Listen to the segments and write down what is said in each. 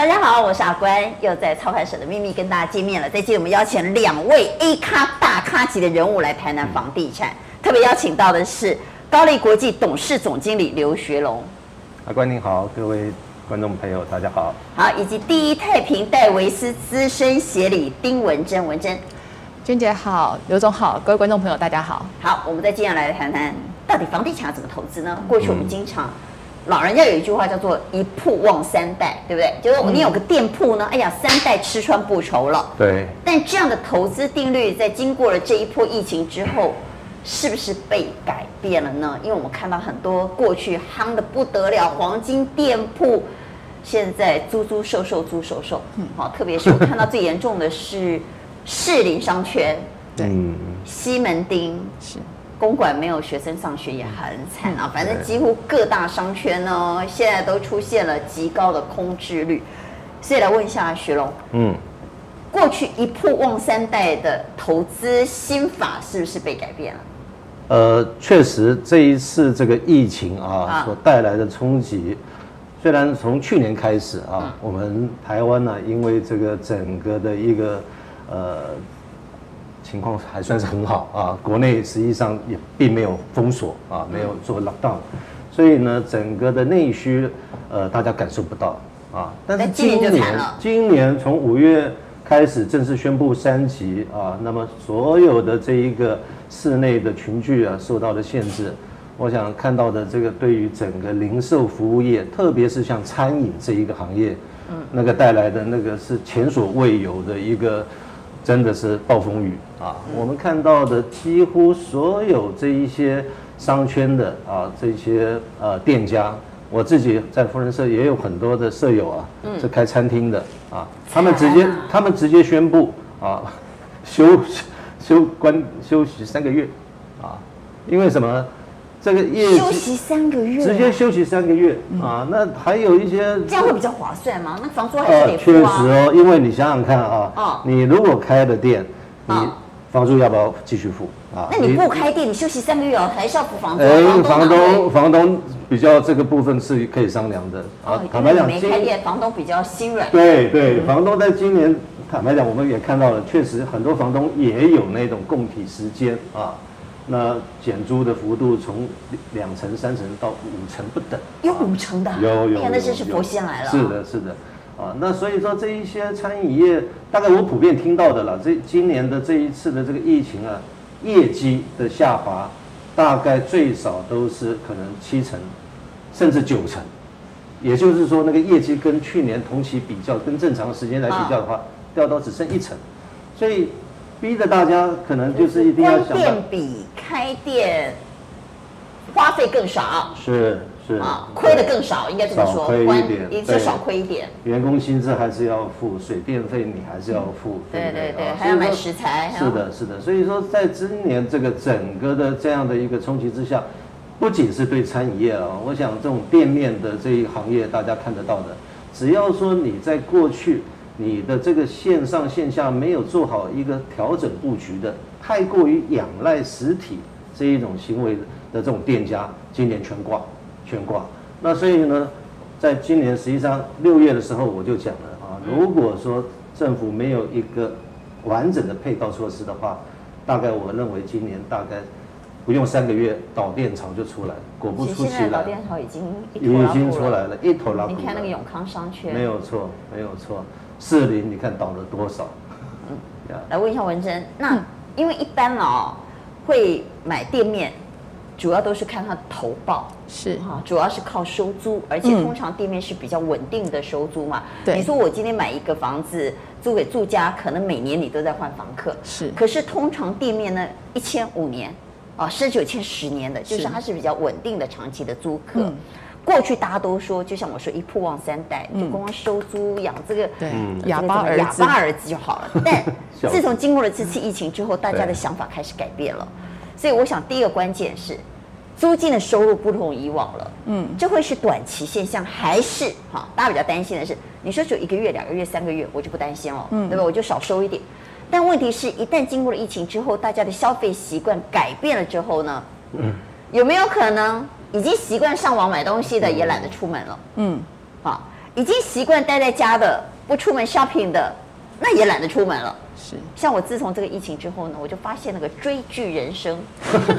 大家好，我是阿关，又在操盘手的秘密跟大家见面了。这期我们邀请两位 A 咖大咖级的人物来台南房地产，特别邀请到的是高丽国际董事总经理刘学龙。阿关您好，各位观众朋友大家好。好，以及第一太平戴维斯资深协理丁文珍，文珍。娟姐好，刘总好，各位观众朋友大家好。好，我们再接下来谈谈到底房地产要怎么投资呢？过去我们经常。老人家有一句话叫做“一铺旺三代”，对不对？就是你有个店铺呢，哎呀，三代吃穿不愁了。对。但这样的投资定律，在经过了这一波疫情之后，是不是被改变了呢？因为我们看到很多过去夯得不得了黄金店铺，现在租租售售租售售。嗯，好，特别是 我看到最严重的是士林商圈，对，西门町是。公馆没有学生上学也很惨啊，反正几乎各大商圈呢，现在都出现了极高的空置率。所以来问一下徐龙，嗯，过去一铺旺三代的投资心法是不是被改变了？呃，确实这一次这个疫情啊所带来的冲击，虽然从去年开始啊，我们台湾呢，因为这个整个的一个呃。情况还算是很好啊，国内实际上也并没有封锁啊，没有做 lockdown，所以呢，整个的内需呃大家感受不到啊。但是今年今年从五月开始正式宣布三级啊，那么所有的这一个室内的群聚啊受到了限制，我想看到的这个对于整个零售服务业，特别是像餐饮这一个行业，嗯，那个带来的那个是前所未有的一个。真的是暴风雨啊！我们看到的几乎所有这一些商圈的啊，这些呃店家，我自己在福人社也有很多的舍友啊，是开餐厅的啊，他们直接他们直接宣布啊，休休关休息三个月啊，因为什么？这个业休息三个月，直接休息三个月啊！那还有一些这样会比较划算吗？那房租还是得付啊。确实哦，因为你想想看啊，你如果开了店，你房租要不要继续付啊？那你不开店，你休息三个月哦，还是要付房租？哎，房东房东比较这个部分是可以商量的啊。坦白讲，没开店，房东比较心软。对对，房东在今年坦白讲，我们也看到了，确实很多房东也有那种供体时间啊。那减租的幅度从两成、三成到五成不等，有五成的，有有，有，那真是佛仙来了。是的，是的，啊，那所以说这一些餐饮业，大概我普遍听到的了，这今年的这一次的这个疫情啊，业绩的下滑，大概最少都是可能七成，甚至九成，也就是说那个业绩跟去年同期比较，跟正常时间来比较的话，掉到只剩一成，所以。逼着大家可能就是一定要想，关店比开店花费更少，是是啊，亏的更少，应该这么说，少亏一点，一次少亏一点。员工薪资还是要付，水电费你还是要付，对对对，还要买食材。是的，是的，所以说在今年这个整个的这样的一个冲击之下，不仅是对餐饮业啊，我想这种店面的这一行业，大家看得到的，只要说你在过去。你的这个线上线下没有做好一个调整布局的，太过于仰赖实体这一种行为的这种店家，今年全挂，全挂。那所以呢，在今年实际上六月的时候我就讲了啊，如果说政府没有一个完整的配套措施的话，大概我认为今年大概不用三个月，导电潮就出来。果不出奇了，导电潮已经已经出来了，一头拉。你看那个永康商圈，没有错，没有错。士林，你看倒了多少？嗯，来问一下文珍，那因为一般哦，会买店面，主要都是看它投报，是。哈，主要是靠收租，而且通常店面是比较稳定的收租嘛。对，你说我今天买一个房子租给住家，可能每年你都在换房客，是，可是通常店面呢，一签五年，啊，甚至有签十年的，就是它是比较稳定的长期的租客。过去大家都说，就像我说，一铺旺三代，就光光收租养这个哑巴儿哑巴儿子就好了。但自从经过了这次疫情之后，大家的想法开始改变了。所以我想，第一个关键是租金的收入不同以往了。嗯，这会是短期现象，还是哈？大家比较担心的是，你说只有一个月、两个月、三个月，我就不担心了，嗯，对吧？我就少收一点。但问题是一旦经过了疫情之后，大家的消费习惯改变了之后呢？嗯，有没有可能？已经习惯上网买东西的也懒得出门了。嗯，好，已经习惯待在家的，不出门 shopping 的，那也懒得出门了。是，像我自从这个疫情之后呢，我就发现那个追剧人生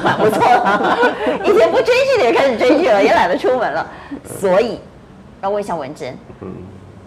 蛮不错，以前不追剧的也开始追剧了，也懒得出门了。所以，要问一下文珍，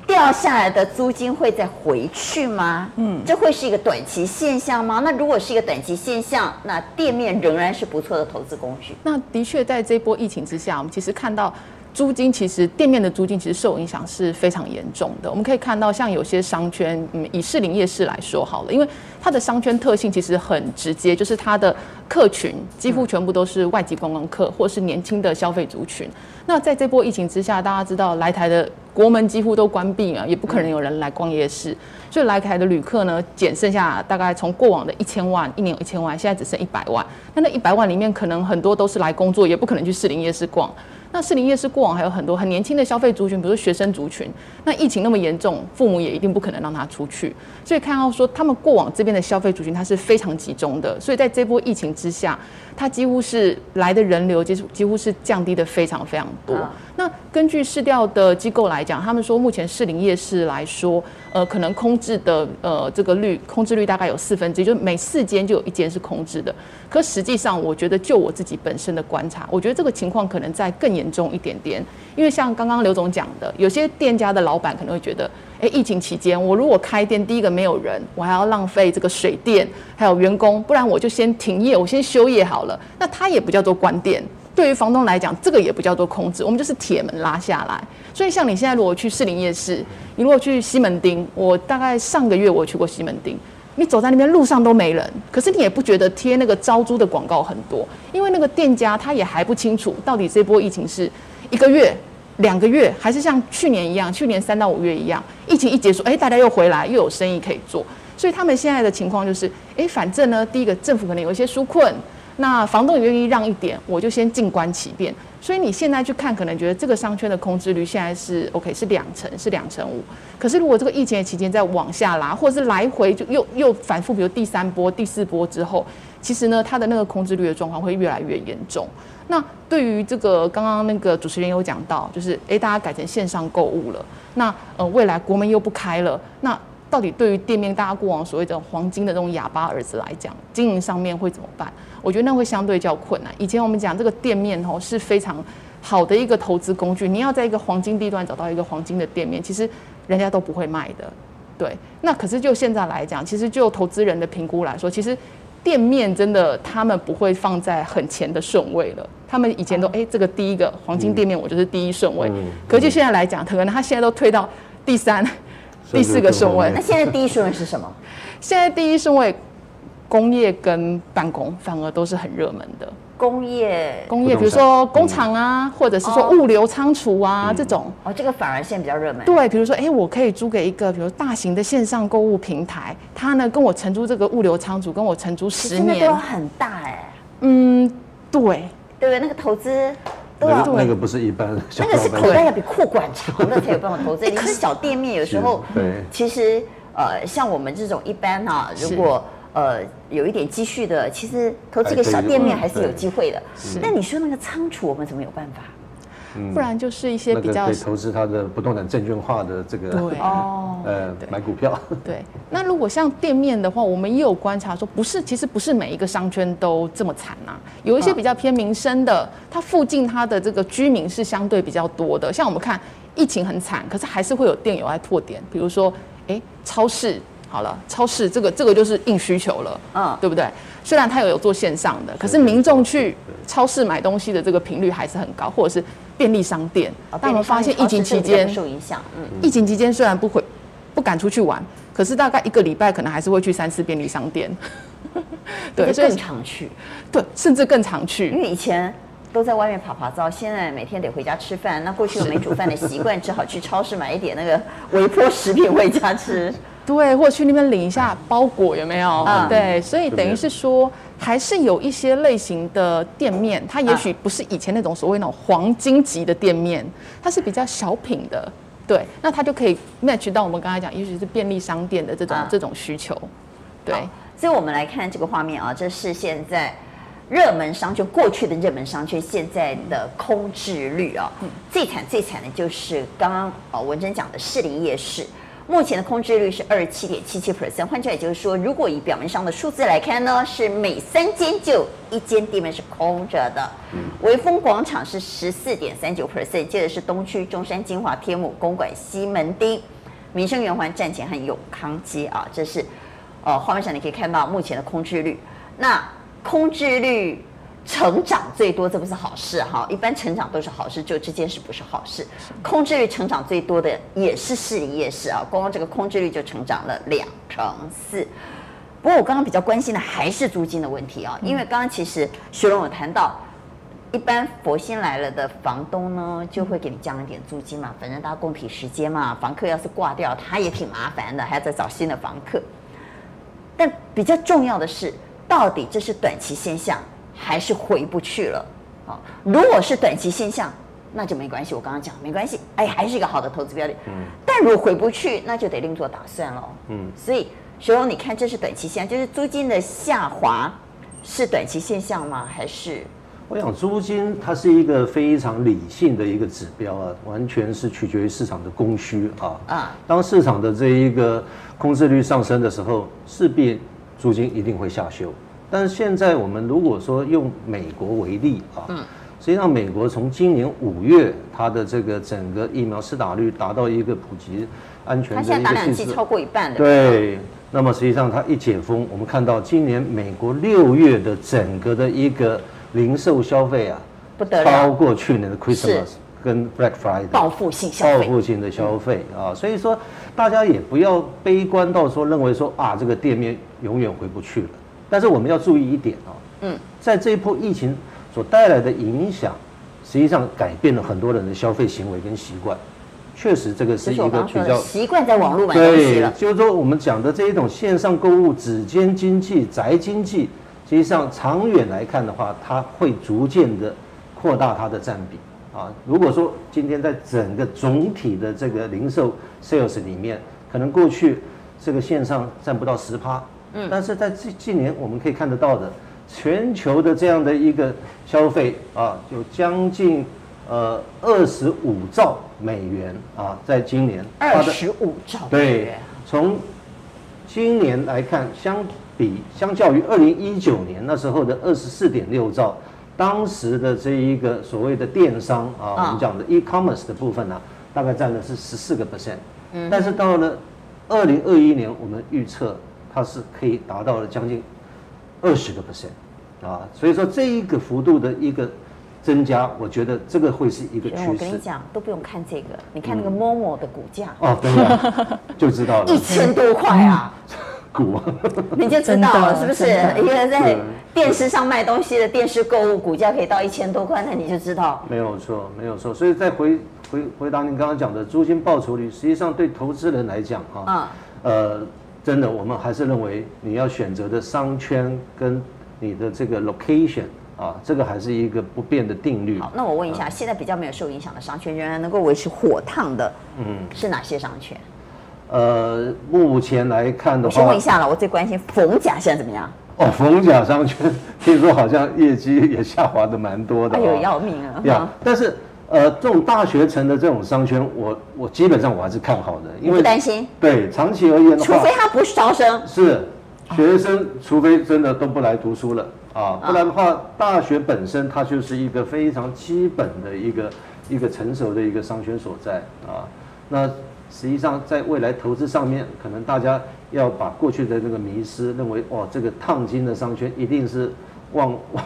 掉下来的租金会再回去吗？嗯，这会是一个短期现象吗？那如果是一个短期现象，那店面仍然是不错的投资工具。那的确，在这波疫情之下，我们其实看到。租金其实店面的租金其实受影响是非常严重的。我们可以看到，像有些商圈，嗯，以士林夜市来说好了，因为它的商圈特性其实很直接，就是它的客群几乎全部都是外籍观光客或是年轻的消费族群。那在这波疫情之下，大家知道来台的国门几乎都关闭了，也不可能有人来逛夜市，所以来台的旅客呢，减剩下大概从过往的一千万，一年有一千万，现在只剩一百万。那那一百万里面，可能很多都是来工作，也不可能去士林夜市逛。那士林夜市过往还有很多很年轻的消费族群，比如说学生族群。那疫情那么严重，父母也一定不可能让他出去，所以看到说他们过往这边的消费族群，它是非常集中的。所以在这波疫情之下，它几乎是来的人流，几乎几乎是降低的非常非常多。那根据市调的机构来讲，他们说目前士林夜市来说，呃，可能空置的呃这个率，空置率大概有四分之一，就是每四间就有一间是空置的。可实际上，我觉得就我自己本身的观察，我觉得这个情况可能再更严重一点点。因为像刚刚刘总讲的，有些店家的老板可能会觉得，诶，疫情期间我如果开店，第一个没有人，我还要浪费这个水电，还有员工，不然我就先停业，我先休业好了。那它也不叫做关店。对于房东来讲，这个也不叫做空置，我们就是铁门拉下来。所以像你现在如果去士林夜市，你如果去西门町，我大概上个月我去过西门町。你走在那边路上都没人，可是你也不觉得贴那个招租的广告很多，因为那个店家他也还不清楚到底这波疫情是一个月、两个月，还是像去年一样，去年三到五月一样，疫情一结束，哎，大家又回来，又有生意可以做。所以他们现在的情况就是，哎，反正呢，第一个政府可能有一些纾困。那房东也愿意让一点，我就先静观其变。所以你现在去看，可能觉得这个商圈的空置率现在是 OK，是两成，是两成五。可是如果这个疫情的期间再往下拉，或者是来回就又又反复，比如第三波、第四波之后，其实呢，它的那个空置率的状况会越来越严重。那对于这个刚刚那个主持人有讲到，就是诶，大家改成线上购物了。那呃，未来国门又不开了，那到底对于店面大家过往所谓的黄金的这种哑巴儿子来讲，经营上面会怎么办？我觉得那会相对较困难。以前我们讲这个店面哦是非常好的一个投资工具，你要在一个黄金地段找到一个黄金的店面，其实人家都不会卖的。对，那可是就现在来讲，其实就投资人的评估来说，其实店面真的他们不会放在很前的顺位了。他们以前都哎、欸，这个第一个黄金店面我就是第一顺位，可是就现在来讲，可能他现在都退到第三、第四个顺位。那现在第一顺位是什么？现在第一顺位。工业跟办公反而都是很热门的。工业，工业，比如说工厂啊，或者是说物流仓储啊这种。哦，这个反而现在比较热门。对，比如说，哎，我可以租给一个，比如大型的线上购物平台，他呢跟我承租这个物流仓储，跟我承租十年。那都很大哎。嗯，对，对？那个投资那个不是一般的。那个是口袋要比裤管长的才有办法投资。可是小店面有时候，对，其实呃，像我们这种一般哈，如果。呃，有一点积蓄的，其实投这个小店面还是有机会的。那你说那个仓储，我们怎么有办法？不然就是一些比较可以投资它的不动产证券化的这个对哦，呃，买股票。对，那如果像店面的话，我们也有观察说，不是，其实不是每一个商圈都这么惨啊。有一些比较偏民生的，它附近它的这个居民是相对比较多的。像我们看疫情很惨，可是还是会有店友来拓点，比如说，哎，超市。好了，超市这个这个就是硬需求了，嗯，对不对？虽然它有有做线上的，可是民众去超市买东西的这个频率还是很高，或者是便利商店。但我们发现疫情期间受影响，嗯，疫情期间虽然不回不敢出去玩，可是大概一个礼拜可能还是会去三次便利商店。对，所以更常去，对，甚至更常去，因为以前都在外面趴趴走，现在每天得回家吃饭，那过去又没煮饭的习惯，只好去超市买一点那个微波食品回家吃。对，或者去那边领一下包裹，有没有？嗯，对，所以等于是说，还是有一些类型的店面，它也许不是以前那种所谓那种黄金级的店面，它是比较小品的，对，那它就可以 match 到我们刚才讲，也许是便利商店的这种这种需求，对。所以我们来看这个画面啊，这是现在热门商圈，过去的热门商圈，现在的空置率啊，嗯最惨最惨的就是刚刚哦文珍讲的士林夜市。目前的空置率是二十七点七七 percent，换句话也就是说，如果以表面上的数字来看呢，是每三间就一间地面是空着的。微风广场是十四点三九 percent，接着是东区、中山、金华、天母、公馆、西门町、民生圆环站前和永康街啊，这是呃画面上你可以看到目前的空置率。那空置率。成长最多，这不是好事哈。一般成长都是好事，就这件事不是好事。空置率成长最多的也是市里夜市啊，光光这个空置率就成长了两成四。不过我刚刚比较关心的还是租金的问题啊，因为刚刚其实徐龙有谈到，一般佛心来了的房东呢，就会给你降一点租金嘛，反正大家共体时间嘛。房客要是挂掉，他也挺麻烦的，还要再找新的房客。但比较重要的是，到底这是短期现象？还是回不去了，啊，如果是短期现象，那就没关系。我刚刚讲没关系，哎，还是一个好的投资标的。嗯，但如果回不去，那就得另做打算了。嗯，所以学荣，你看这是短期现象，就是租金的下滑是短期现象吗？还是？我想租金它是一个非常理性的一个指标啊，完全是取决于市场的供需啊。啊，当市场的这一个空置率上升的时候，势必租金一定会下修。但是现在我们如果说用美国为例啊，嗯，实际上美国从今年五月，它的这个整个疫苗施打率达到一个普及安全的一个，它现在打两剂超过一半了。对，那么实际上它一解封，我们看到今年美国六月的整个的一个零售消费啊，不得了，超过去年的 Christmas 跟 Black Friday 报复性消费，报复性的消费啊，所以说大家也不要悲观到说认为说啊这个店面永远回不去了。但是我们要注意一点啊，嗯，在这一波疫情所带来的影响，实际上改变了很多人的消费行为跟习惯。确实，这个是一个比较习惯在网络买东西了。对，就是说我们讲的这一种线上购物、指尖经济、宅经济，实际上长远来看的话，它会逐渐的扩大它的占比啊。如果说今天在整个总体的这个零售 sales 里面，可能过去这个线上占不到十趴。嗯，但是在这近年我们可以看得到的，全球的这样的一个消费啊，有将近呃二十五兆美元啊，在今年二十五兆美元。对，从今年来看，相比相较于二零一九年那时候的二十四点六兆，当时的这一个所谓的电商啊，我们讲的 e-commerce 的部分呢，啊，大概占的是十四个 percent。嗯，但是到了二零二一年，我们预测。它是可以达到了将近二十个 percent 啊，所以说这一个幅度的一个增加，我觉得这个会是一个趋势。我跟你讲，都不用看这个，你看那个 Momo 的股价、嗯、哦，对啊，就知道了，一千多块啊，股，你就知道了是不是？因为在电视上卖东西的电视购物股价可以到一千多块，那你就知道。没有错，没有错。所以再回回回答您刚刚讲的租金报酬率，实际上对投资人来讲啊，嗯、呃。真的，我们还是认为你要选择的商圈跟你的这个 location 啊，这个还是一个不变的定律。好，那我问一下，现在比较没有受影响的商圈，仍然能够维持火烫的，嗯，是哪些商圈？呃，目前来看的话，我先问一下了，我最关心逢甲现在怎么样？哦，逢甲商圈听说好像业绩也下滑的蛮多的，哎呦，要命啊！呀，但是。呃，这种大学城的这种商圈，我我基本上我还是看好的，因为不担心。对，长期而言的话，除非他不是招生，是学生，除非真的都不来读书了啊，不然的话，大学本身它就是一个非常基本的一个一个成熟的一个商圈所在啊。那实际上在未来投资上面，可能大家要把过去的那个迷失，认为哇，这个烫金的商圈一定是旺 旺，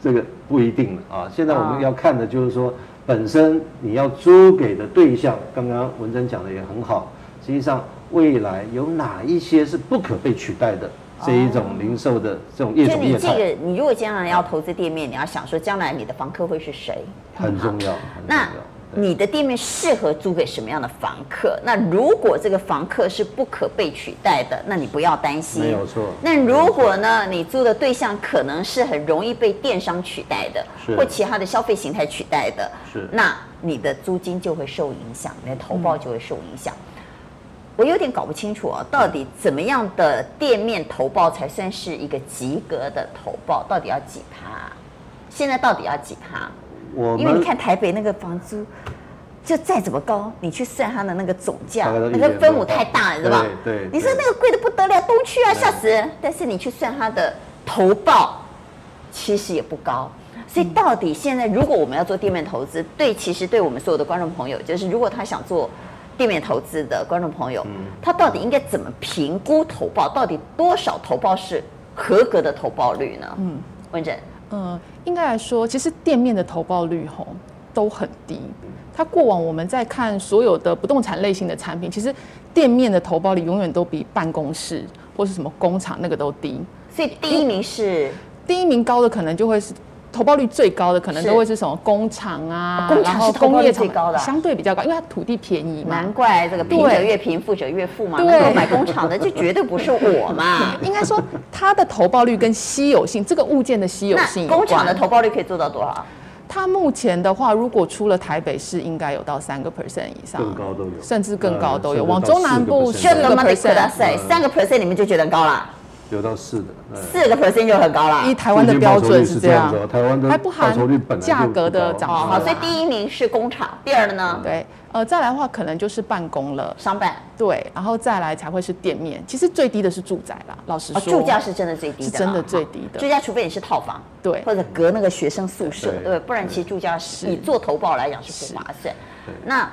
这个不一定了啊。现在我们要看的就是说。本身你要租给的对象，刚刚文珍讲的也很好。实际上，未来有哪一些是不可被取代的这一种零售的这种业种业态？就你这个，你如果将来要投资店面，你要想说将来你的房客会是谁？很重要，很重要。你的店面适合租给什么样的房客？那如果这个房客是不可被取代的，那你不要担心。没有错。那如果呢，你租的对象可能是很容易被电商取代的，或其他的消费形态取代的，是，那你的租金就会受影响，你的投报就会受影响。我有点搞不清楚啊，到底怎么样的店面投报才算是一个及格的投报？到底要几趴？现在到底要几趴？我因为你看台北那个房租，就再怎么高，你去算它的那个总价，那个分母太大了，是吧？对，对，你说那个贵的不得了，东区啊，吓死人！但是你去算它的投报，其实也不高。所以到底现在，如果我们要做店面投资，对，其实对我们所有的观众朋友，就是如果他想做店面投资的观众朋友，他到底应该怎么评估投报？到底多少投报是合格的投报率呢？嗯，文珍，嗯，应该来说，其实店面的投报率吼都很低。它过往我们在看所有的不动产类型的产品，其实店面的投报率永远都比办公室或是什么工厂那个都低。所以第一名是第一名高的可能就会是。投报率最高的可能都会是什么工厂啊，工厂是工业最高的，相对比较高，因为它土地便宜嘛。难怪这个贫者越贫，富者越富嘛。对，买工厂的就绝对不是我嘛。应该说它的投报率跟稀有性，这个物件的稀有性。工厂的投报率可以做到多少？它目前的话，如果出了台北市，应该有到三个 percent 以上，更高都有，甚至更高都有。往中南部四个 percent，三个 percent 你们就觉得高了。有到四的，四个 percent 就很高了。以台湾的标准是这样，台湾的还不含价格的涨幅。好，所以第一名是工厂，第二呢？对，呃，再来的话可能就是办公了，商办。对，然后再来才会是店面。其实最低的是住宅啦，老实说，住家是真的最低的，真的最低的。住家除非你是套房，对，或者隔那个学生宿舍，对，不然其实住家是以做投保来讲是不划算。那。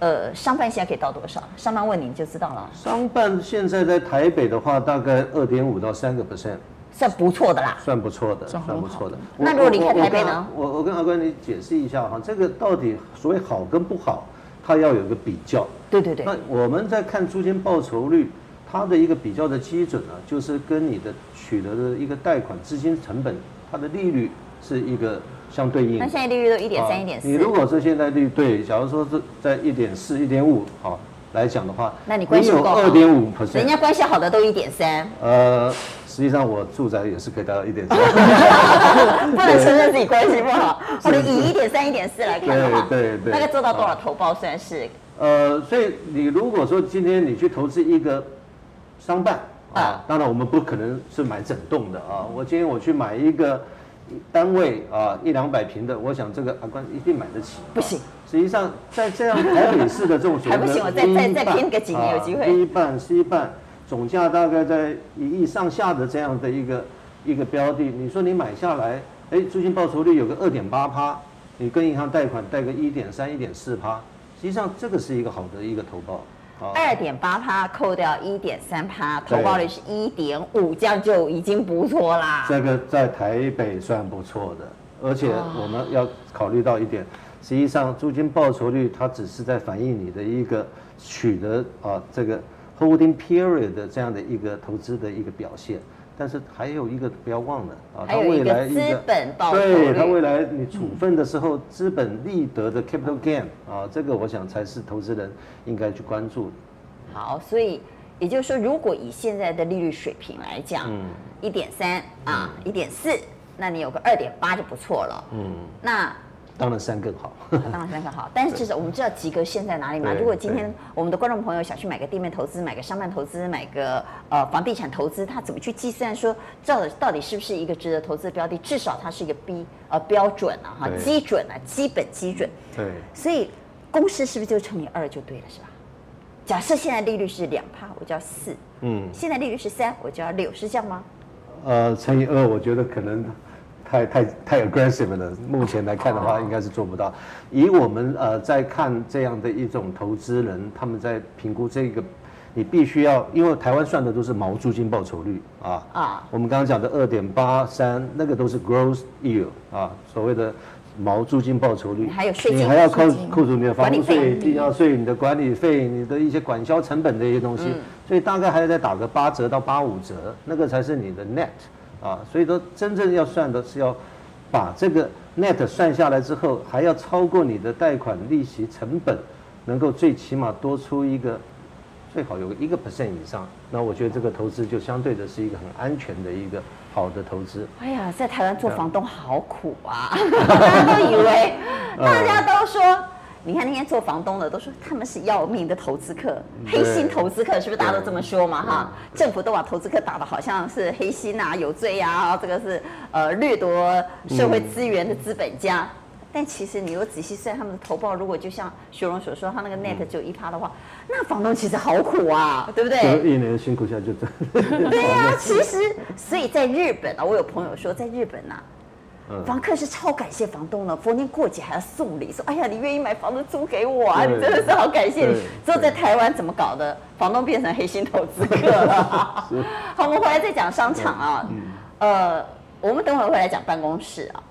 呃，商办现在可以到多少？商办问你就知道了。商办现在在台北的话，大概二点五到三个 percent，算不错的啦。算不错的，算不错的。那如果离开台北呢？我我跟阿关你解释一下哈，这个到底所谓好跟不好，它要有一个比较。对对对。那我们在看租金报酬率，它的一个比较的基准呢，就是跟你的取得的一个贷款资金成本，它的利率是一个。相对应，那现在利率都一点三、一点四。你如果是现在利率对，假如说是在一点四、一点五，好来讲的话，那你关系够好。二点五 percent，人家关系好的都一点三。呃，实际上我住宅也是可以达到一点三。不能承认自己关系不好，或者以一点三、一点四来看的话，对对对，大概做到多少投报算是？呃，所以你如果说今天你去投资一个商办啊，当然我们不可能是买整栋的啊，我今天我去买一个。单位啊，一两百平的，我想这个阿关一定买得起。不行，实际上在这样台北市的这种，还不行，我再再再拼个几年有机会。B 办 C 半，总价大概在一亿上下的这样的一个一个标的，你说你买下来，哎，租金报酬率有个二点八趴，你跟银行贷款贷个一点三、一点四趴，实际上这个是一个好的一个投报。二点八趴扣掉一点三趴，投报率是一点五，这样就已经不错啦。这个在台北算不错的，而且我们要考虑到一点，实际上租金报酬率它只是在反映你的一个取得啊这个 holding period 的这样的一个投资的一个表现。但是还有一个不要忘了啊，它未来一个资本报酬对它未来你处分的时候资本利得的 capital gain 啊，这个我想才是投资人应该去关注的。好，所以也就是说，如果以现在的利率水平来讲，一点三啊，一点四，那你有个二点八就不错了。嗯，那。当然三更好，当然三更好。但是至少我们知道及格线在哪里吗？如果今天我们的观众朋友想去买个地面投资，买个商办投资，买个呃房地产投资，他怎么去计算说这到底是不是一个值得投资的标的？至少它是一个 B 呃标准啊哈，基准啊，基本基准。对。所以公式是不是就乘以二就对了，是吧？假设现在利率是两趴，我就要四。嗯。现在利率是三，我就要六，是这样吗？呃，乘以二，我觉得可能。太太太 aggressive 了，目前来看的话，应该是做不到。以我们呃在看这样的一种投资人，他们在评估这个，你必须要，因为台湾算的都是毛租金报酬率啊啊，我们刚刚讲的二点八三，那个都是 gross yield 啊，所谓的毛租金报酬率，还有税金，你还要扣扣除你的房屋税、地价税、你的管理费、你的一些管销成本的一些东西，所以大概还要再打个八折到八五折，那个才是你的 net。啊，所以说真正要算的是要把这个 net 算下来之后，还要超过你的贷款利息成本，能够最起码多出一个，最好有个一个 percent 以上，那我觉得这个投资就相对的是一个很安全的一个好的投资。哎呀，在台湾做房东好苦啊！大家都以为，大家都说你看那些做房东的都说他们是要命的投资客，黑心投资客，是不是大家都这么说嘛？哈，政府都把投资客打的好像是黑心啊，有罪啊，这个是呃掠夺社会资源的资本家。嗯但其实你又仔细算他们的投报，如果就像徐荣所说，他那个 net 只有一趴的话，那房东其实好苦啊，对不对？一年辛苦下就这。对呀、啊，其实所以在日本啊，我有朋友说，在日本呐、啊，嗯、房客是超感谢房东的，逢年过节还要送礼，说哎呀，你愿意买房子租给我啊，你真的是好感谢你。之后在台湾怎么搞的？房东变成黑心投资客了。是 好，我们回来再讲商场啊，嗯、呃，我们等会儿会来讲办公室啊。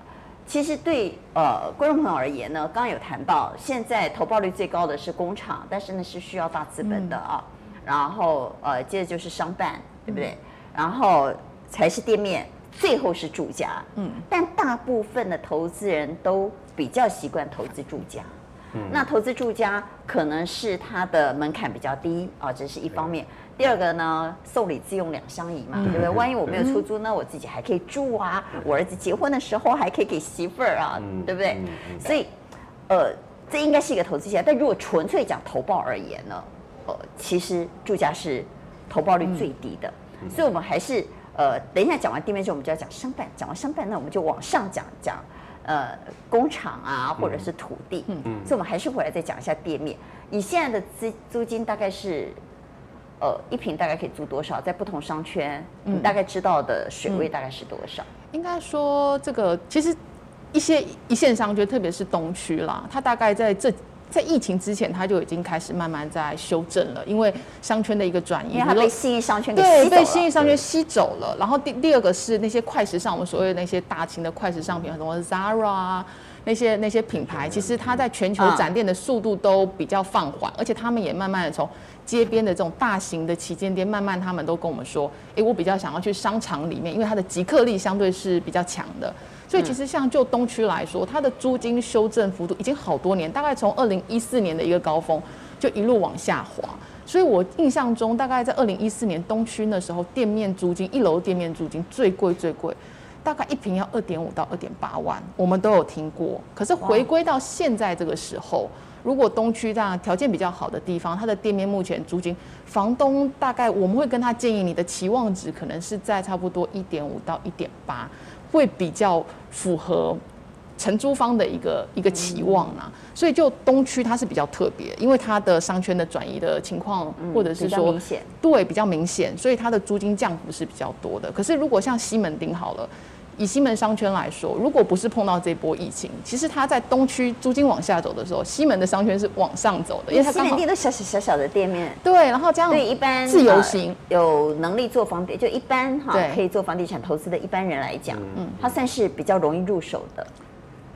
其实对呃观众朋友而言呢，刚刚有谈到，现在投报率最高的是工厂，但是呢是需要大资本的啊。嗯、然后呃接着就是商办，对不对？嗯、然后才是店面，最后是住家。嗯。但大部分的投资人都比较习惯投资住家。嗯。那投资住家可能是它的门槛比较低啊，这是一方面。第二个呢，送礼自用两相宜嘛，对不对？万一我没有出租呢，我自己还可以住啊。我儿子结婚的时候还可以给媳妇儿啊，对不对？所以，呃，这应该是一个投资项。但如果纯粹讲投报而言呢，呃，其实住家是投报率最低的。所以我们还是呃，等一下讲完店面之后，我们就要讲商办。讲完商办，那我们就往上讲讲呃工厂啊，或者是土地。嗯嗯。所以我们还是回来再讲一下店面。以现在的租租金大概是。呃，一平大概可以租多少？在不同商圈，你大概知道的水位大概是多少？嗯、应该说，这个其实一些一线商圈，特别是东区啦，它大概在这在疫情之前，它就已经开始慢慢在修正了，因为商圈的一个转移，因为它被新义商圈给对被新义商圈吸走了。然后第第二个是那些快时尚，我们所谓的那些大型的快时尚品，很多 Zara 啊。那些那些品牌，其实它在全球展店的速度都比较放缓，而且他们也慢慢的从街边的这种大型的旗舰店，慢慢他们都跟我们说，诶，我比较想要去商场里面，因为它的即客力相对是比较强的。所以其实像就东区来说，它的租金修正幅度已经好多年，大概从二零一四年的一个高峰就一路往下滑。所以我印象中，大概在二零一四年东区那时候，店面租金一楼店面租金最贵最贵。大概一平要二点五到二点八万，我们都有听过。可是回归到现在这个时候，如果东区这样条件比较好的地方，它的店面目前租金，房东大概我们会跟他建议，你的期望值可能是在差不多一点五到一点八，会比较符合承租方的一个一个期望啊。所以就东区它是比较特别，因为它的商圈的转移的情况，或者是说对比较明显，所以它的租金降幅是比较多的。可是如果像西门町好了。以西门商圈来说，如果不是碰到这波疫情，其实它在东区租金往下走的时候，西门的商圈是往上走的，因为它西门店都小小小小的店面，对，然后这样对一般自由行有能力做房地，就一般哈可以做房地产投资的一般人来讲，嗯，它算是比较容易入手的，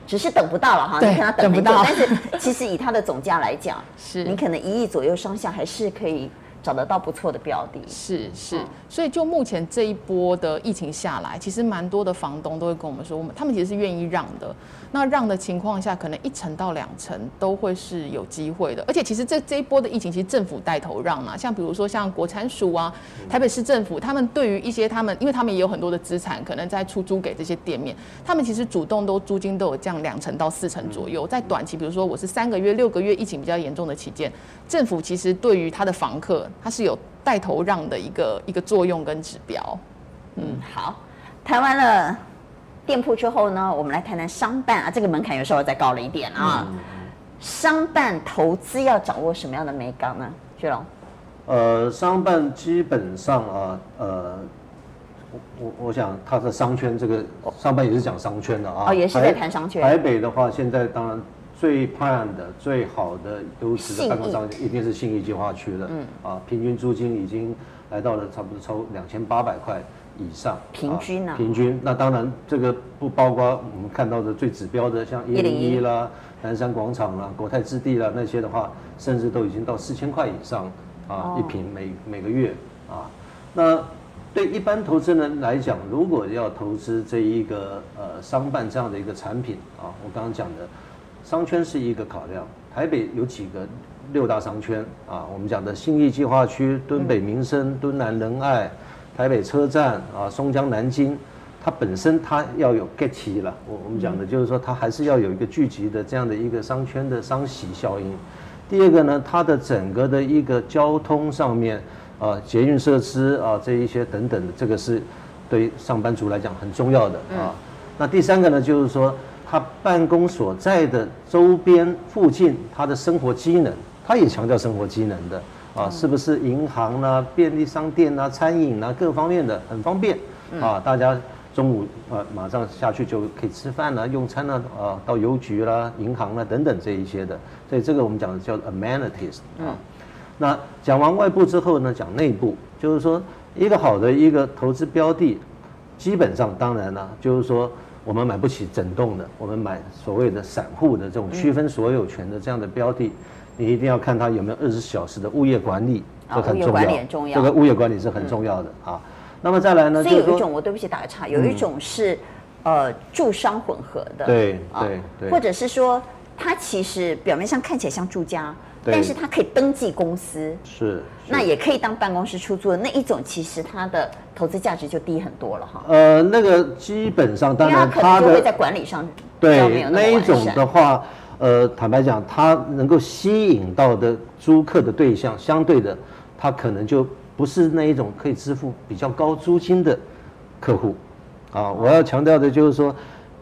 只是等不到了哈，你看它等不到，但是其实以它的总价来讲，是你可能一亿左右上下还是可以。找得到不错的标的，是是，所以就目前这一波的疫情下来，其实蛮多的房东都会跟我们说，我们他们其实是愿意让的。那让的情况下，可能一层到两层都会是有机会的。而且其实这这一波的疫情，其实政府带头让嘛，像比如说像国产署啊、台北市政府，他们对于一些他们，因为他们也有很多的资产，可能在出租给这些店面，他们其实主动都租金都有降两成到四成左右。在短期，比如说我是三个月、六个月疫情比较严重的期间，政府其实对于他的房客，他是有带头让的一个一个作用跟指标。嗯，好，谈完了。店铺之后呢，我们来谈谈商办啊，这个门槛有时候再高了一点啊。嗯、商办投资要掌握什么样的美感呢？薛龙，呃，商办基本上啊，呃，我我我想它的商圈这个商办也是讲商圈的啊。哦，也是在谈商圈。台北的话，现在当然最盼的、最好的优质的办公商一定是信义计划区了。嗯。啊，平均租金已经来到了差不多超两千八百块。以上平均呢、啊？平均，那当然这个不包括我们看到的最指标的，像一零一啦、南山广场啦、国泰置地啦那些的话，甚至都已经到四千块以上啊，哦、一平每每个月啊。那对一般投资人来讲，如果要投资这一个呃商办这样的一个产品啊，我刚刚讲的商圈是一个考量。台北有几个六大商圈啊，我们讲的新义计划区、敦北民生、敦南仁爱。台北车站啊，松江南京，它本身它要有 get 齐了，我我们讲的就是说它还是要有一个聚集的这样的一个商圈的商喜效应。第二个呢，它的整个的一个交通上面啊，捷运设施啊这一些等等的，这个是对上班族来讲很重要的啊。那第三个呢，就是说他办公所在的周边附近，他的生活机能，他也强调生活机能的啊，是不是银行啦、便利商店啦、餐饮啦各方面的很方便啊，大家。中午呃马上下去就可以吃饭了、用餐了啊，到邮局啦、银行啦等等这一些的，所以这个我们讲的叫 amenities 啊。那讲完外部之后呢，讲内部，就是说一个好的一个投资标的，基本上当然呢，就是说我们买不起整栋的，我们买所谓的散户的这种区分所有权的这样的标的，你一定要看它有没有二十小时的物业管理，这很重要，这个物业管理是很重要的。啊。那么再来呢？所以有一种，我对不起打个岔，有一种是，嗯、呃，住商混合的，对对对，或者是说，它其实表面上看起来像住家，但是它可以登记公司，是，那也可以当办公室出租的那一种，其实它的投资价值就低很多了哈。呃，那个基本上当然它的在管理上对那一种的话，呃，坦白讲，它能够吸引到的租客的对象，相对的，它可能就。不是那一种可以支付比较高租金的客户，啊，我要强调的就是说，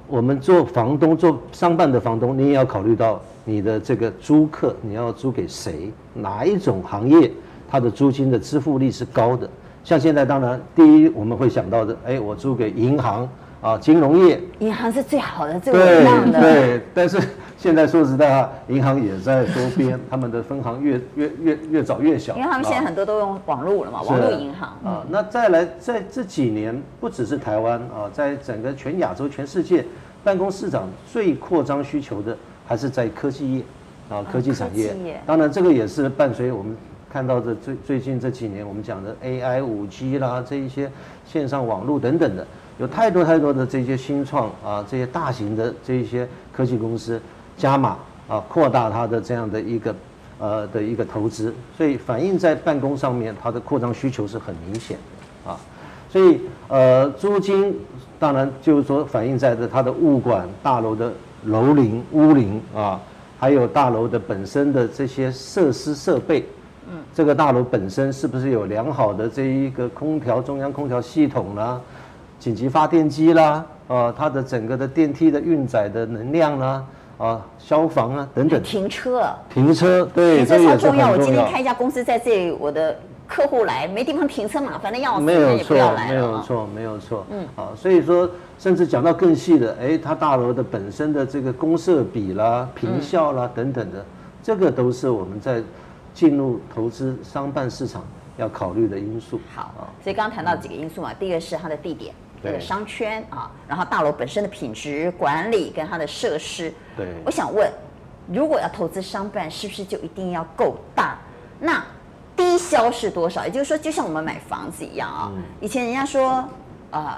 我们做房东、做商办的房东，你也要考虑到你的这个租客，你要租给谁，哪一种行业，它的租金的支付率是高的。像现在，当然第一我们会想到的，哎，我租给银行啊，金融业，银行是最好的，最稳当的。对，但是。现在说实在话，银行也在周边，他们的分行越越越越早越小。因为他们现在很多都用网络了嘛，网络银行啊。那再来，在这几年，不只是台湾啊，在整个全亚洲、全世界，办公市场最扩张需求的还是在科技业啊，科技产业。当然，这个也是伴随我们看到的最最近这几年我们讲的 AI、五 G 啦，这一些线上网络等等的，有太多太多的这些新创啊，这些大型的这一些科技公司。加码啊，扩大它的这样的一个呃的一个投资，所以反映在办公上面，它的扩张需求是很明显的啊。所以呃，租金当然就是说反映在的它的物管大楼的楼龄屋龄啊，还有大楼的本身的这些设施设备。嗯，这个大楼本身是不是有良好的这一个空调中央空调系统啦，紧急发电机啦，呃，它的整个的电梯的运载的能量啦。啊，消防啊，等等。停车，停车，对，停车超重要。我今天开一家公司在这里，我的客户来没地方停车嘛，反正要死，没有错，没有错，没有错。嗯，好，所以说，甚至讲到更细的，哎，它大楼的本身的这个公设比啦、坪效啦等等的，这个都是我们在进入投资商办市场要考虑的因素。好，所以刚刚谈到几个因素嘛，第一个是它的地点。这个商圈啊，然后大楼本身的品质管理跟它的设施，对，我想问，如果要投资商办，是不是就一定要够大？那低消是多少？也就是说，就像我们买房子一样啊，以前人家说啊、呃，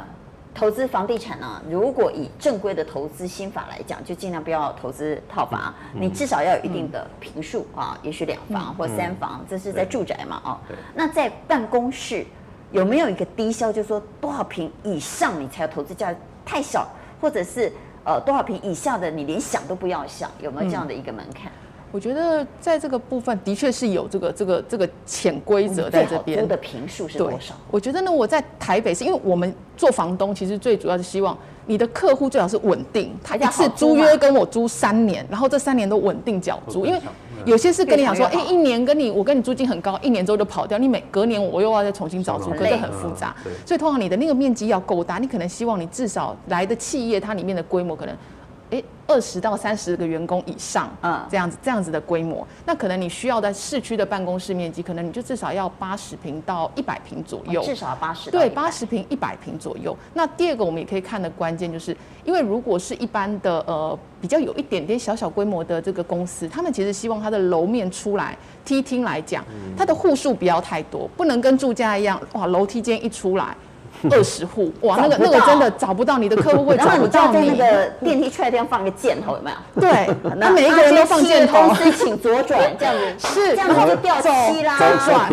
投资房地产呢，如果以正规的投资心法来讲，就尽量不要投资套房，你至少要有一定的平数啊，也许两房或三房，这是在住宅嘛啊，那在办公室。有没有一个低消，就是说多少平以上你才有投资价？太小，或者是呃多少平以下的你连想都不要想，有没有这样的一个门槛？嗯我觉得在这个部分的确是有这个这个这个潜规则在这边。租的平数是多少？我觉得呢，我在台北是因为我们做房东，其实最主要是希望你的客户最好是稳定，他一次租约跟我租三年，然后这三年都稳定缴租。因为有些是跟你讲说，哎，一年跟你我跟你租金很高，一年之后就跑掉，你每隔年我又要再重新找租，可是很复杂。所以通常你的那个面积要够大，你可能希望你至少来的企业它里面的规模可能。诶，二十到三十个员工以上，嗯，这样子这样子的规模，那可能你需要在市区的办公室面积，可能你就至少要八十平到一百平左右，至少八十，对，八十平一百平左右。那第二个我们也可以看的关键，就是因为如果是一般的呃比较有一点点小小规模的这个公司，他们其实希望它的楼面出来梯厅来讲，它的户数不要太多，不能跟住家一样，哇，楼梯间一出来。二十户，哇，那个那个真的找不到你的客户会 找不到你。然后你在那个电梯出来的地方放个箭头，有没有？对，那每一个人都放箭头。公司请左转，这样子是，这样子就掉漆啦。左转，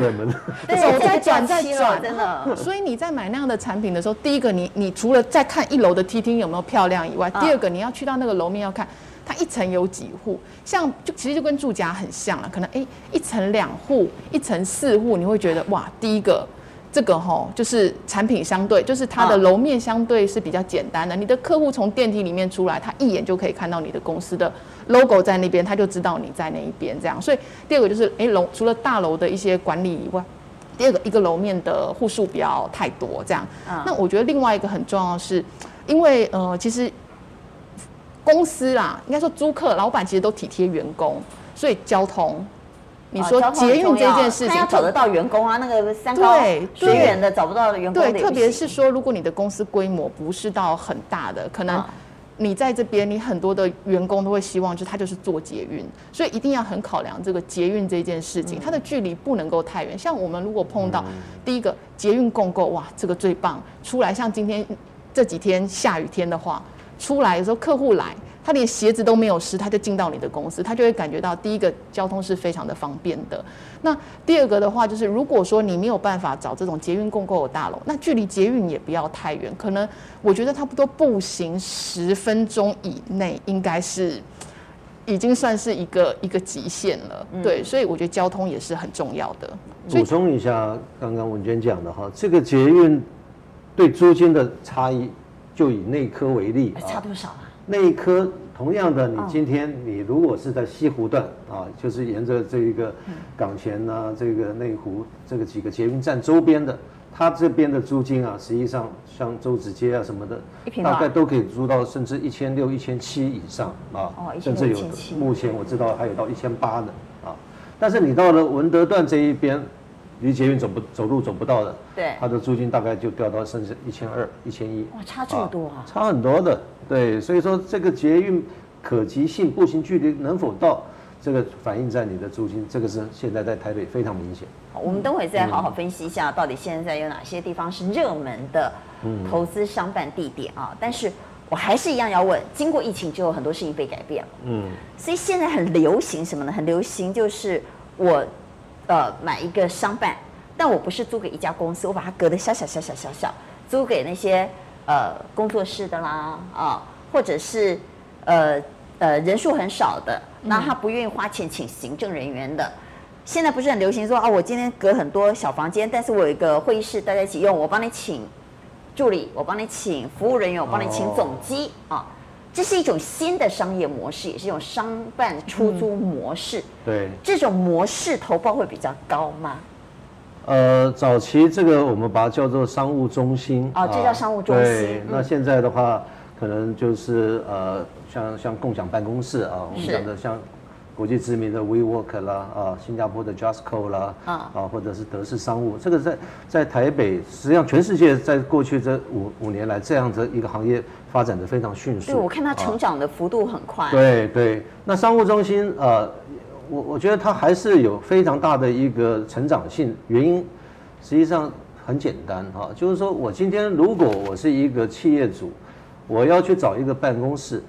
对，走再转再转，真的。所以你在买那样的产品的时候，第一个你你除了在看一楼的梯厅有没有漂亮以外，第二个你要去到那个楼面要看。它一层有几户，像就其实就跟住家很像了，可能哎一层两户，一层四户，你会觉得哇，第一个这个吼就是产品相对，就是它的楼面相对是比较简单的，你的客户从电梯里面出来，他一眼就可以看到你的公司的 logo 在那边，他就知道你在那一边这样。所以第二个就是哎楼除了大楼的一些管理以外，第二个一个楼面的户数不要太多这样。那我觉得另外一个很重要的是，因为呃其实。公司啦，应该说租客老板其实都体贴员工，所以交通，你说捷运这件事情，找得到员工啊，那个三高对，对远的找不到的员工对，特别是说，如果你的公司规模不是到很大的，可能你在这边，你很多的员工都会希望，就是他就是做捷运，所以一定要很考量这个捷运这件事情，它的距离不能够太远。像我们如果碰到第一个捷运共购，哇，这个最棒，出来像今天这几天下雨天的话。出来的时候，客户来，他连鞋子都没有湿，他就进到你的公司，他就会感觉到第一个交通是非常的方便的。那第二个的话，就是如果说你没有办法找这种捷运共购的大楼，那距离捷运也不要太远，可能我觉得差不多步行十分钟以内，应该是已经算是一个一个极限了。嗯、对，所以我觉得交通也是很重要的。补充一下刚刚文娟讲的哈，这个捷运对租金的差异。就以内科为例，差多少啊？内科同样的，你今天你如果是在西湖段啊，就是沿着这一个港前啊，这个内湖这个几个捷运站周边的，它这边的租金啊，实际上像周子街啊什么的，大概都可以租到甚至一千六、一千七以上啊，甚至有目前我知道还有到一千八的啊。但是你到了文德段这一边。离捷运走不走路走不到的，对，它的租金大概就掉到甚至一千二、一千一，哇，差这么多啊，差很多的，对，所以说这个捷运可及性、步行距离能否到，这个反映在你的租金，这个是现在在台北非常明显。好，我们等会再好好分析一下，到底现在有哪些地方是热门的投资商办地点啊？嗯、但是我还是一样要问，经过疫情之后，很多事情被改变了，嗯，所以现在很流行什么呢？很流行就是我。呃，买一个商办，但我不是租给一家公司，我把它隔得小小小小小小，租给那些呃工作室的啦啊，或者是呃呃人数很少的，那他不愿意花钱请行政人员的。现在不是很流行说啊，我今天隔很多小房间，但是我有一个会议室大家一起用，我帮你请助理，我帮你请服务人员，我帮你请总机啊。这是一种新的商业模式，也是一种商办出租模式。嗯、对，这种模式投报会比较高吗？呃，早期这个我们把它叫做商务中心。哦，这叫商务中心。对，嗯、那现在的话，可能就是呃，像像共享办公室啊，我们讲的像。国际知名的 WeWork 啦，啊，新加坡的 Justco 啦，啊，啊，或者是德式商务，这个在在台北，实际上全世界在过去这五五年来，这样的一个行业发展的非常迅速。对，我看它成长的幅度很快。对对，那商务中心，呃，我我觉得它还是有非常大的一个成长性，原因实际上很简单哈，就是说我今天如果我是一个企业主，我要去找一个办公室，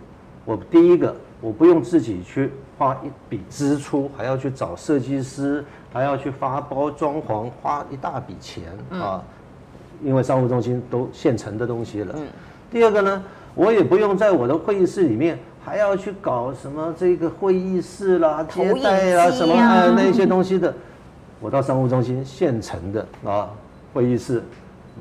我第一个我不用自己去。花一笔支出，还要去找设计师，还要去发包装潢，花一大笔钱啊！因为商务中心都现成的东西了。第二个呢，我也不用在我的会议室里面还要去搞什么这个会议室啦、接待啦什么哎那些东西的，我到商务中心现成的啊会议室。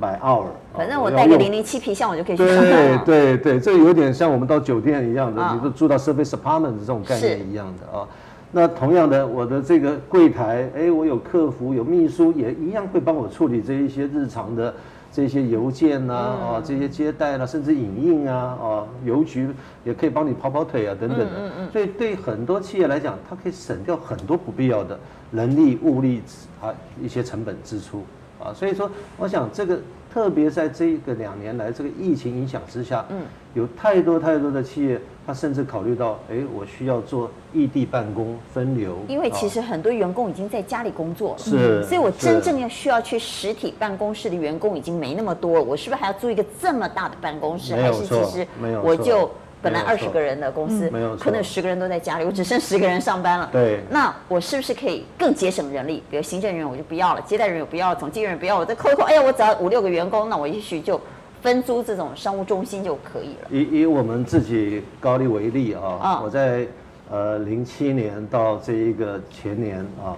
by hour，反正我带个零零七皮箱，我就可以去上班了。对对对，这个有点像我们到酒店一样的，你都住到 service apartment 这种概念一样的啊。那同样的，我的这个柜台，哎，我有客服，有秘书，也一样会帮我处理这一些日常的这些邮件呐，啊，这些接待啦，甚至影印啊，啊，邮局也可以帮你跑跑腿啊，等等的。嗯嗯。所以对很多企业来讲，它可以省掉很多不必要的人力物力啊一些成本支出。啊，所以说，我想这个特别在这个两年来这个疫情影响之下，嗯，有太多太多的企业，他甚至考虑到，哎，我需要做异地办公分流。因为其实很多员工已经在家里工作了，是，所以我真正要需要去实体办公室的员工已经没那么多了。我是不是还要租一个这么大的办公室？还是其实我就。本来二十个人的公司，没有，可能有十个人都在家里，我只剩十个人上班了。对，那我是不是可以更节省人力？比如行政人员我就不要了，接待人员我不要了，总经理人员不要，我再扣一扣。哎呀，我只要五六个员工，那我也许就分租这种商务中心就可以了。以以我们自己高力为例啊，哦、我在呃零七年到这一个前年啊，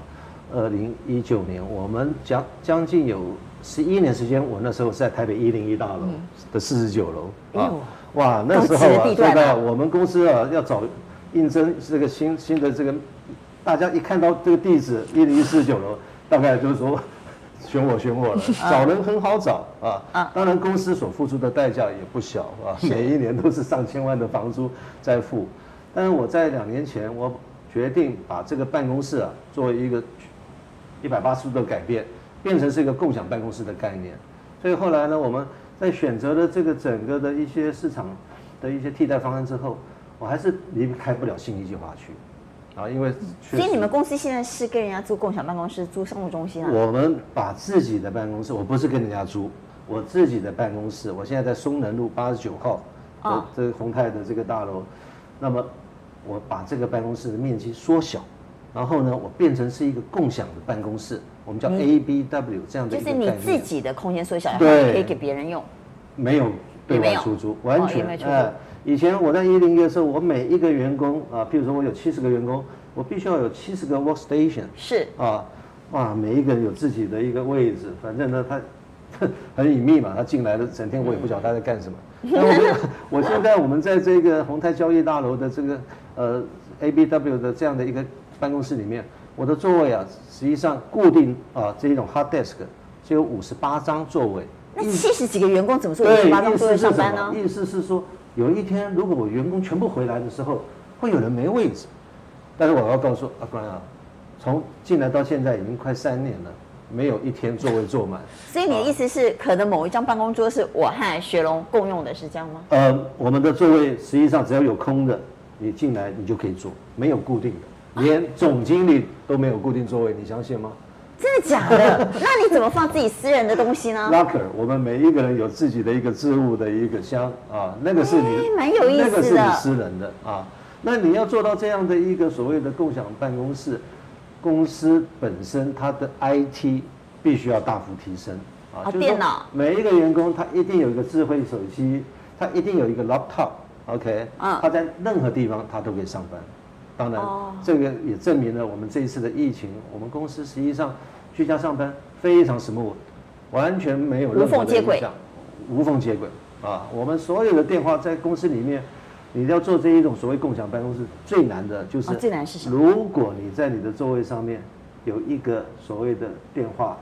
二零一九年，我们将将近有十一年时间，我那时候是在台北一零一大楼的四十九楼啊。嗯哇，那时候啊，真的，我们公司啊要找应征这个新新的这个，大家一看到这个地址一零一四九楼，大概就是说 选我选我了。找人很好找啊，当然公司所付出的代价也不小啊，每一年都是上千万的房租在付。但是我在两年前，我决定把这个办公室啊做一个一百八十度的改变，变成是一个共享办公室的概念。所以后来呢，我们。在选择了这个整个的一些市场的一些替代方案之后，我还是离开不了信义计划区，啊，因为所以你们公司现在是跟人家租共享办公室、租商务中心啊？我们把自己的办公室，我不是跟人家租，我自己的办公室，我现在在松仁路八十九号的这个宏泰的这个大楼，那么我把这个办公室的面积缩小，然后呢，我变成是一个共享的办公室。我们叫 A B W 这样的，就是你自己的空间缩小，对，可以给别人用。没有对外出租，完全哎。以前我在一零一的时候，我每一个员工啊，譬如说我有七十个员工，我必须要有七十个 workstation。是啊，哇，每一个人有自己的一个位置，反正呢，他 很隐秘嘛，他进来了，整天我也不晓得他在干什么。那我们，我现在我们在这个宏泰交易大楼的这个呃 A B W 的这样的一个办公室里面。我的座位啊，实际上固定啊，这一种 hard desk 就有五十八张座位。那七十几个员工怎么坐五十八张座位上班呢？意思是说，有一天如果我员工全部回来的时候，会有人没位置。但是我要告诉阿关啊，从进来到现在已经快三年了，没有一天座位坐满。所以你的意思是，可能某一张办公桌是我和雪龙共用的，是这样吗？呃，我们的座位实际上只要有空的，你进来你就可以坐，没有固定的。连总经理都没有固定座位，你相信吗？真的假的？那你怎么放自己私人的东西呢？Locker，我们每一个人有自己的一个置物的一个箱啊，那个是你，蛮有意思的，那个是你私人的啊。那你要做到这样的一个所谓的共享办公室，公司本身它的 IT 必须要大幅提升啊。电脑，每一个员工他一定有一个智慧手机，他一定有一个 laptop，OK，嗯，他在任何地方他都可以上班。当然，这个也证明了我们这一次的疫情，我们公司实际上居家上班非常 smooth，完全没有任何的影响，无缝接轨啊！我们所有的电话在公司里面，你要做这一种所谓共享办公室，最难的就是最难是什么？如果你在你的座位上面有一个所谓的电话，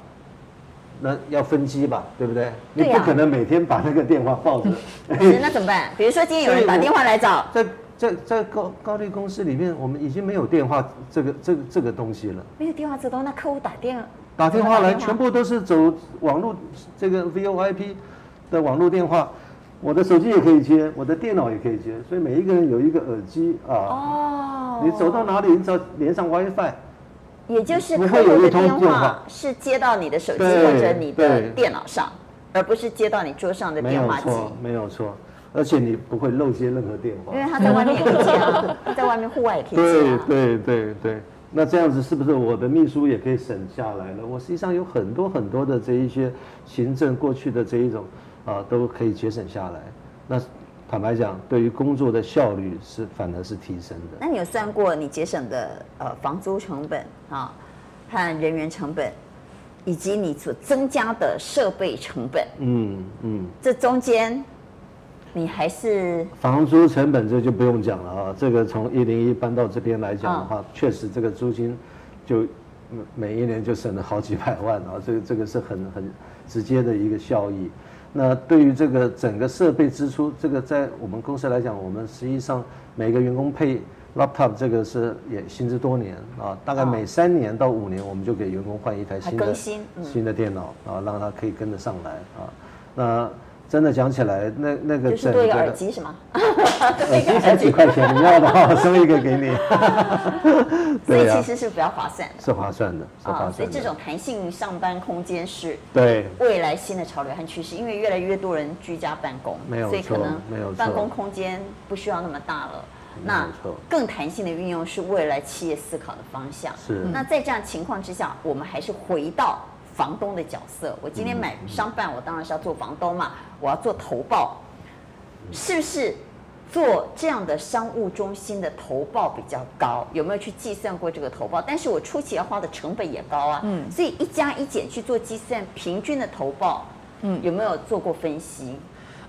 那要分机吧，对不对？你不可能每天把那个电话抱着。那怎么办？比如说今天有人打电话来找。在在在高高力公司里面，我们已经没有电话这个这个这个东西了。没有电话这东西，那客户打电打电话来，全部都是走网络这个 VoIP 的网络电话。我的手机也可以接，我的电脑也可以接，所以每一个人有一个耳机啊。哦。你走到哪里，你只要连上 WiFi。也就是客户的电话是接到你的手机或者你的电脑上，而不是接到你桌上的电话机。没有错，没有错。而且你不会漏接任何电话，因为他在外面也可以接啊，他在外面户外也可以接啊。对对对对，那这样子是不是我的秘书也可以省下来了？我实际上有很多很多的这一些行政过去的这一种啊，都可以节省下来。那坦白讲，对于工作的效率是反而是提升的。那你有算过你节省的呃房租成本啊和人员成本，以及你所增加的设备成本？嗯嗯，这中间。你还是房租成本这就不用讲了啊，这个从一零一搬到这边来讲的话，哦、确实这个租金就每一年就省了好几百万啊，这个这个是很很直接的一个效益。那对于这个整个设备支出，这个在我们公司来讲，我们实际上每个员工配 laptop 这个是也行之多年啊，大概每三年到五年，我们就给员工换一台新的新的电脑啊，让他可以跟得上来啊。那。真的讲起来，那那个就是多一个耳机是吗？耳机才几块钱，你要的话 我送一个给你。所以其实是比较划算的，是划算的，是划算的。所以这种弹性上班空间是对未来新的潮流和趋势，因为越来越多人居家办公，没有错，所以可能办公空间不需要那么大了。那更弹性的运用是未来企业思考的方向。是。那在这样情况之下，我们还是回到。房东的角色，我今天买商办，我当然是要做房东嘛，我要做投报，是不是做这样的商务中心的投报比较高？有没有去计算过这个投报？但是我初期要花的成本也高啊，嗯，所以一加一减去做计算，平均的投报，嗯，有没有做过分析？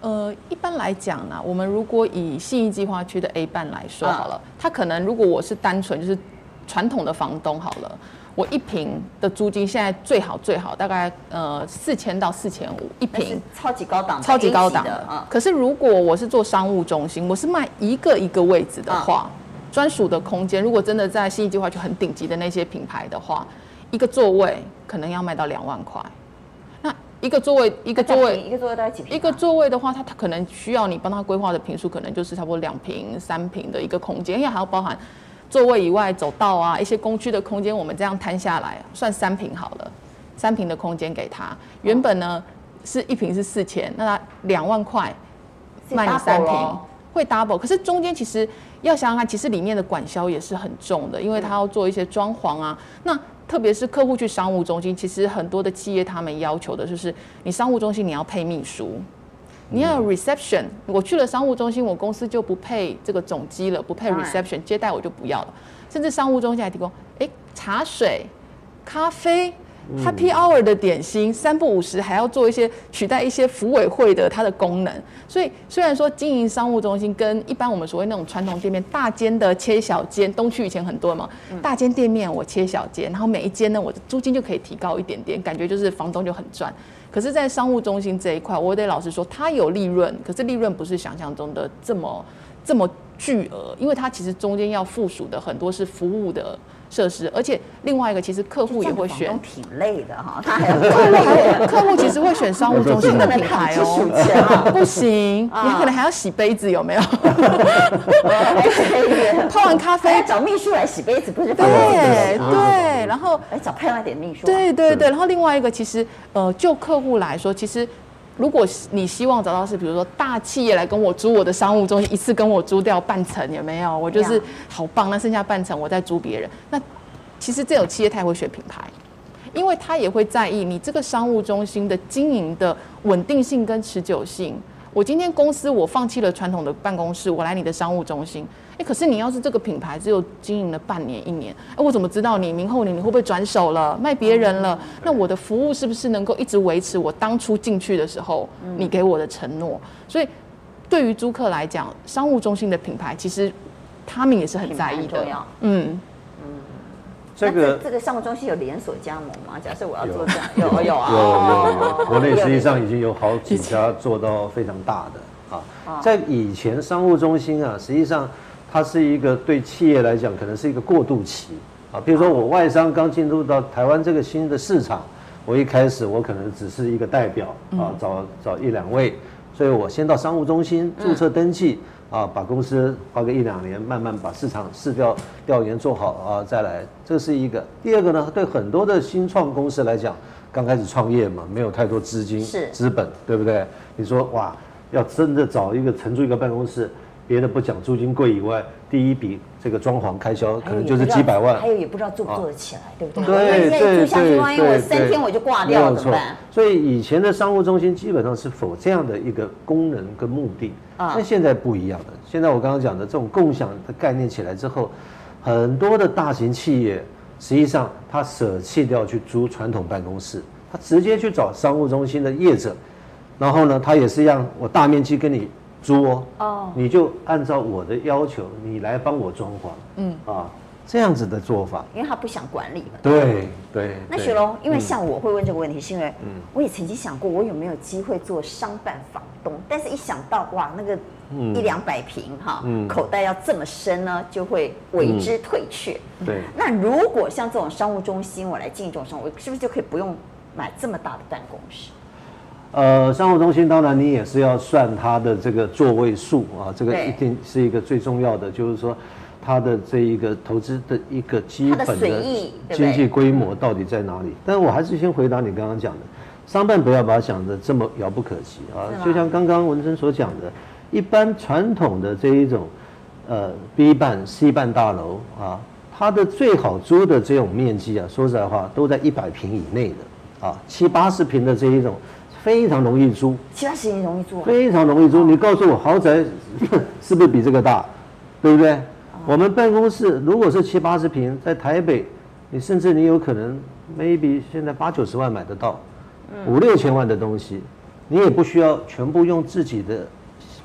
呃，一般来讲呢，我们如果以信义计划区的 A 办来说好了，它可能如果我是单纯就是传统的房东好了。我一平的租金现在最好最好大概呃四千到四千五一平，超级高档，超级高档的啊。可是如果我是做商务中心，我是卖一个一个位置的话，专属的空间，如果真的在信义计划就很顶级的那些品牌的话，一个座位可能要卖到两万块。那一个座位一个座位一个座位大概几坪？一个座位的话，它它可能需要你帮他规划的平数，可能就是差不多两平三平的一个空间，因为还要包含。座位以外，走道啊，一些公区的空间，我们这样摊下来，算三平好了，三平的空间给他。原本呢是一平是四千，那他两万块卖你三平，会 double。可是中间其实要想想看，其实里面的管销也是很重的，因为他要做一些装潢啊。那特别是客户去商务中心，其实很多的企业他们要求的就是，你商务中心你要配秘书。你要有 reception，我去了商务中心，我公司就不配这个总机了，不配 reception 接待我就不要了。甚至商务中心还提供，哎，茶水、咖啡、Happy Hour 的点心，三不五时还要做一些取代一些服委会的它的功能。所以虽然说经营商务中心跟一般我们所谓那种传统店面大间的切小间，东区以前很多嘛，大间店面我切小间，然后每一间呢我的租金就可以提高一点点，感觉就是房东就很赚。可是，在商务中心这一块，我得老实说，它有利润，可是利润不是想象中的这么这么巨额，因为它其实中间要附属的很多是服务的。设施，而且另外一个，其实客户也会选，挺累的哈。他还有客户其实会选商务中心的品牌哦。不行，你可能还要洗杯子，有没有？泡完咖啡找秘书来洗杯子，不是？对对，然后哎找派外点秘书。对对对，然后另外一个，其实呃，就客户来说，其实。如果你希望找到是，比如说大企业来跟我租我的商务中心，一次跟我租掉半层，有没有？我就是好棒，那剩下半层我再租别人。那其实这种企业他也会选品牌，因为他也会在意你这个商务中心的经营的稳定性跟持久性。我今天公司我放弃了传统的办公室，我来你的商务中心。哎，可是你要是这个品牌只有经营了半年一年，哎，我怎么知道你明后年你会不会转手了，卖别人了？那我的服务是不是能够一直维持我当初进去的时候你给我的承诺？所以对于租客来讲，商务中心的品牌其实他们也是很在意的。嗯嗯，这个这个商务中心有连锁加盟吗？假设我要做这样，有有啊，有有有，国内实际上已经有好几家做到非常大的啊。在以前商务中心啊，实际上。它是一个对企业来讲，可能是一个过渡期啊。比如说，我外商刚进入到台湾这个新的市场，我一开始我可能只是一个代表啊，找找一两位，所以我先到商务中心注册登记啊，把公司花个一两年，慢慢把市场市调调研做好啊，再来。这是一个。第二个呢，对很多的新创公司来讲，刚开始创业嘛，没有太多资金、资本，对不对？你说哇，要真的找一个承租一个办公室。别的不讲，租金贵以外，第一笔这个装潢开销可能就是几百万，还有也不知道做不做得起来，对不对？对对对对，万一我三天我就挂掉了怎么办？所以以前的商务中心基本上是否这样的一个功能跟目的，那现在不一样的。现在我刚刚讲的这种共享的概念起来之后，很多的大型企业实际上他舍弃掉去租传统办公室，他直接去找商务中心的业者，然后呢，他也是让我大面积跟你。租哦，哦，你就按照我的要求，你来帮我装潢，嗯啊，这样子的做法，因为他不想管理嘛。对对。那雪龙，因为像我会问这个问题，是因为我也曾经想过，我有没有机会做商办房东，但是一想到哇，那个一两百平哈，口袋要这么深呢，就会为之退却。对。那如果像这种商务中心，我来进这种商务，我是不是就可以不用买这么大的办公室？呃，商务中心当然你也是要算它的这个座位数啊，这个一定是一个最重要的，就是说它的这一个投资的一个基本的经济规模到底在哪里？但我还是先回答你刚刚讲的，商办不要把它想的这么遥不可及啊，就像刚刚文珍所讲的，一般传统的这一种呃 B 办 C 办大楼啊，它的最好租的这种面积啊，说实在话都在一百平以内的啊，七八十平的这一种。非常容易租，其他事情容易租，非常容易租。你告诉我，豪宅 是不是比这个大，对不对？我们办公室如果是七八十平，在台北，你甚至你有可能 maybe 现在八九十万买得到，五六千万的东西，你也不需要全部用自己的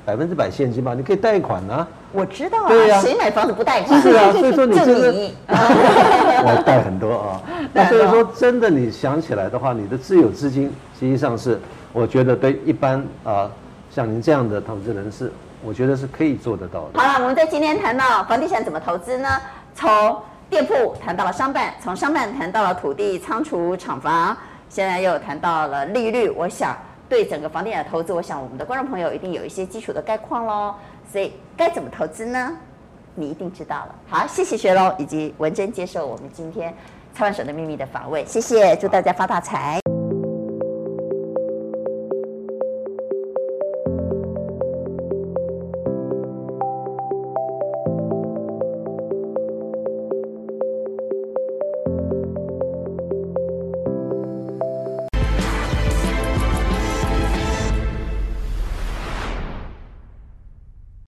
百分之百现金吧？你可以贷款啊。我知道啊，谁买房子不贷款？是啊，所以说你这个 我贷很多啊。那所以说，真的你想起来的话，你的自有资金实际上是。我觉得对一般啊，像您这样的投资人士，我觉得是可以做得到的。好了，我们在今天谈到房地产怎么投资呢？从店铺谈到了商办，从商办谈到了土地、仓储、厂房，现在又谈到了利率。我想对整个房地产投资，我想我们的观众朋友一定有一些基础的概况喽。所以该怎么投资呢？你一定知道了。好，谢谢学龙以及文珍接受我们今天操盘手的秘密的访问，谢谢，祝大家发大财。